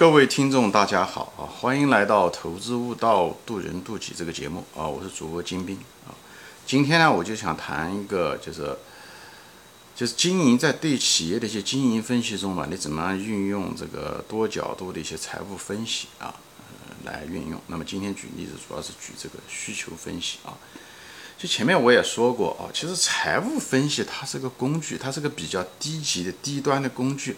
各位听众，大家好啊！欢迎来到《投资悟道，渡人渡己》这个节目啊！我是主播金兵啊。今天呢，我就想谈一个，就是就是经营在对企业的一些经营分析中吧，你怎么样运用这个多角度的一些财务分析啊，来运用。那么今天举例子，主要是举这个需求分析啊。就前面我也说过啊，其实财务分析它是个工具，它是个比较低级的低端的工具，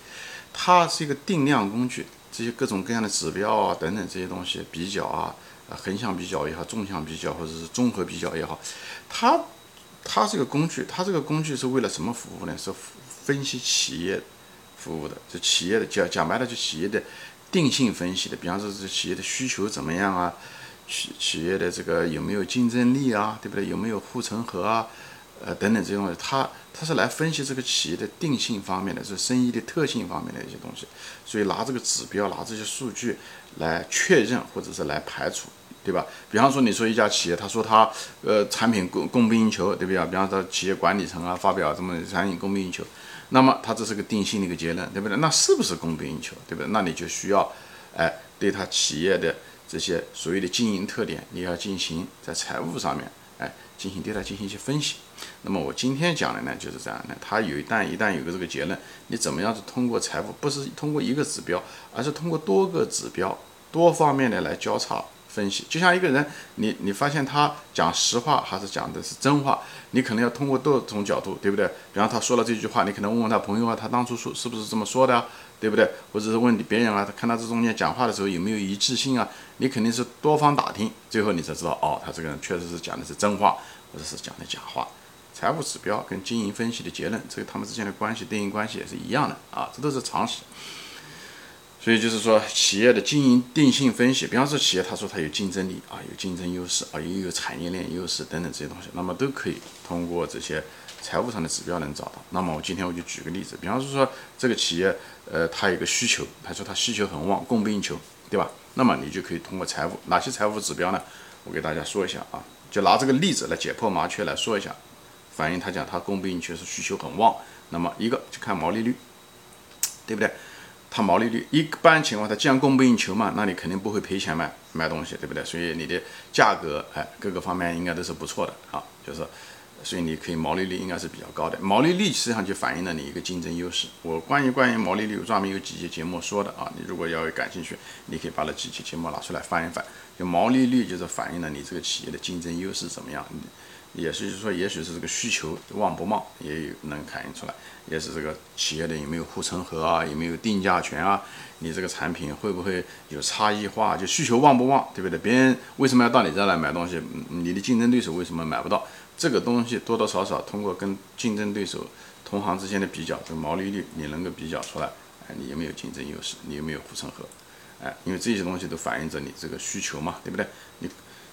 它是一个定量工具。这些各种各样的指标啊，等等这些东西比较啊，横向比较也好，纵向比较或者是综合比较也好，它它这个工具，它这个工具是为了什么服务呢？是分析企业服务的，就企业的讲讲白了，就企业的定性分析的。比方说，这企业的需求怎么样啊？企企业的这个有没有竞争力啊？对不对？有没有护城河啊？呃，等等这些东西，它它是来分析这个企业的定性方面的，是生意的特性方面的一些东西，所以拿这个指标，拿这些数据来确认或者是来排除，对吧？比方说，你说一家企业，他说他呃产品供供不应求，对不对？比方说企业管理层啊发表这么产品供不应求，那么他这是个定性的一个结论，对不对？那是不是供不应求，对不对？那你就需要哎对他企业的这些所谓的经营特点，你要进行在财务上面哎进行对它进行一些分析。那么我今天讲的呢就是这样的，它有一旦一旦有个这个结论，你怎么样是通过财富，不是通过一个指标，而是通过多个指标、多方面的来交叉分析。就像一个人，你你发现他讲实话还是讲的是真话，你可能要通过多种角度，对不对？比方他说了这句话，你可能问问他朋友啊，他当初说是不是这么说的，对不对？或者是问别人啊，他看他这中间讲话的时候有没有一致性啊？你肯定是多方打听，最后你才知道，哦，他这个人确实是讲的是真话，或者是讲的假话。财务指标跟经营分析的结论，这个他们之间的关系对应关系也是一样的啊，这都是常识。所以就是说，企业的经营定性分析，比方说企业他说它有竞争力啊，有竞争优势啊，也有产业链优势等等这些东西，那么都可以通过这些财务上的指标能找到。那么我今天我就举个例子，比方说这个企业呃它有个需求，他说他需求很旺，供不应求，对吧？那么你就可以通过财务哪些财务指标呢？我给大家说一下啊，就拿这个例子来解剖麻雀来说一下。反映他讲他供不应求是需求很旺，那么一个就看毛利率，对不对？它毛利率一般情况它，既然供不应求嘛，那你肯定不会赔钱卖卖东西，对不对？所以你的价格哎各个方面应该都是不错的啊，就是所以你可以毛利率应该是比较高的。毛利率实际上就反映了你一个竞争优势。我关于关于毛利率专门有几期节目说的啊，你如果要感兴趣，你可以把那几期节目拿出来翻一翻。就毛利率就是反映了你这个企业的竞争优势怎么样。也是就是说，也许是这个需求旺不旺，也有能反映出来。也是这个企业的有没有护城河啊，有没有定价权啊？你这个产品会不会有差异化？就需求旺不旺，对不对？别人为什么要到你这来买东西？你的竞争对手为什么买不到？这个东西多多少少通过跟竞争对手、同行之间的比较，这个毛利率你能够比较出来，哎，你有没有竞争优势？你有没有护城河？哎，因为这些东西都反映着你这个需求嘛，对不对？你。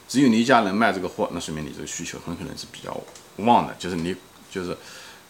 只有你一家能卖这个货，那说明你这个需求很可能是比较旺的，就是你就是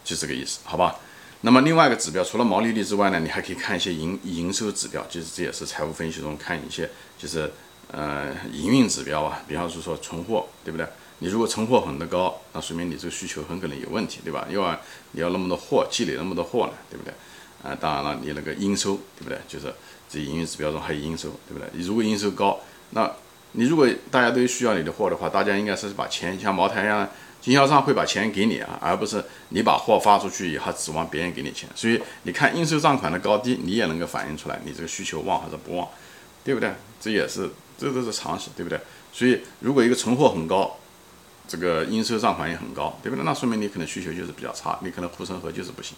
就这个意思，好吧？那么另外一个指标，除了毛利率之外呢，你还可以看一些营营收指标，就是这也是财务分析中看一些就是呃营运指标啊，比方说说存货，对不对？你如果存货很的高，那说明你这个需求很可能有问题，对吧？因为你要那么多货，积累那么多货呢，对不对？啊，当然了，你那个应收，对不对？就是这营运指标中还有应收，对不对？你如果应收高，那你如果大家都需要你的货的话，大家应该是把钱像茅台一样，经销商会把钱给你啊，而不是你把货发出去以后指望别人给你钱。所以你看应收账款的高低，你也能够反映出来你这个需求旺还是不旺，对不对？这也是这都是常识，对不对？所以如果一个存货很高，这个应收账款也很高，对不对？那说明你可能需求就是比较差，你可能护城河就是不行。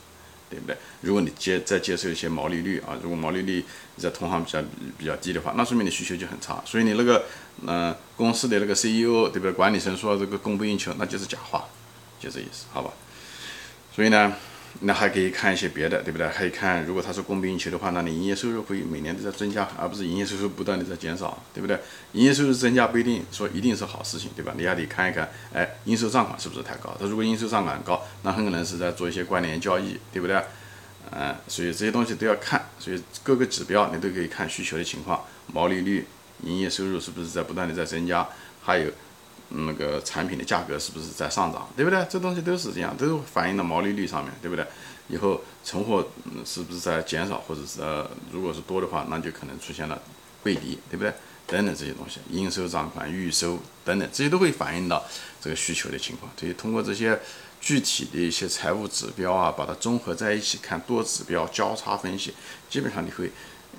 对不对？如果你接再接受一些毛利率啊，如果毛利率在同行比较比较低的话，那说明你需求就很差。所以你那个嗯公司的那个 CEO 对不对？管理层说这个供不应求，那就是假话，就这意思，好吧？所以呢。那还可以看一些别的，对不对？可以看，如果它是供不应求的话，那你营业收入会每年都在增加，而不是营业收入不断的在减少，对不对？营业收入增加不一定说一定是好事情，对吧？你还得看一看，哎，应收账款是不是太高？它如果应收账款高，那很可能是在做一些关联交易，对不对？嗯，所以这些东西都要看，所以各个指标你都可以看需求的情况，毛利率、营业收入是不是在不断的在增加，还有。那个产品的价格是不是在上涨，对不对？这东西都是这样，都反映到毛利率上面对不对？以后存货是不是在减少，或者是呃，如果是多的话，那就可能出现了背离，对不对？等等这些东西，应收账款、预收等等，这些都会反映到这个需求的情况。所以通过这些具体的一些财务指标啊，把它综合在一起看，多指标交叉分析，基本上你会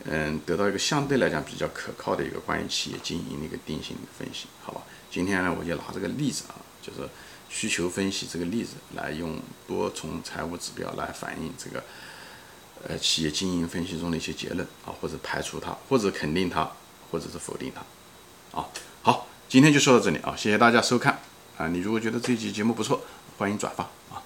嗯得到一个相对来讲比较可靠的一个关于企业经营的一个定性的分析，好吧？今天呢，我就拿这个例子啊，就是需求分析这个例子来用多重财务指标来反映这个呃企业经营分析中的一些结论啊，或者排除它，或者肯定它。或者是否定它，啊，好，今天就说到这里啊，谢谢大家收看啊，你如果觉得这期节目不错，欢迎转发啊。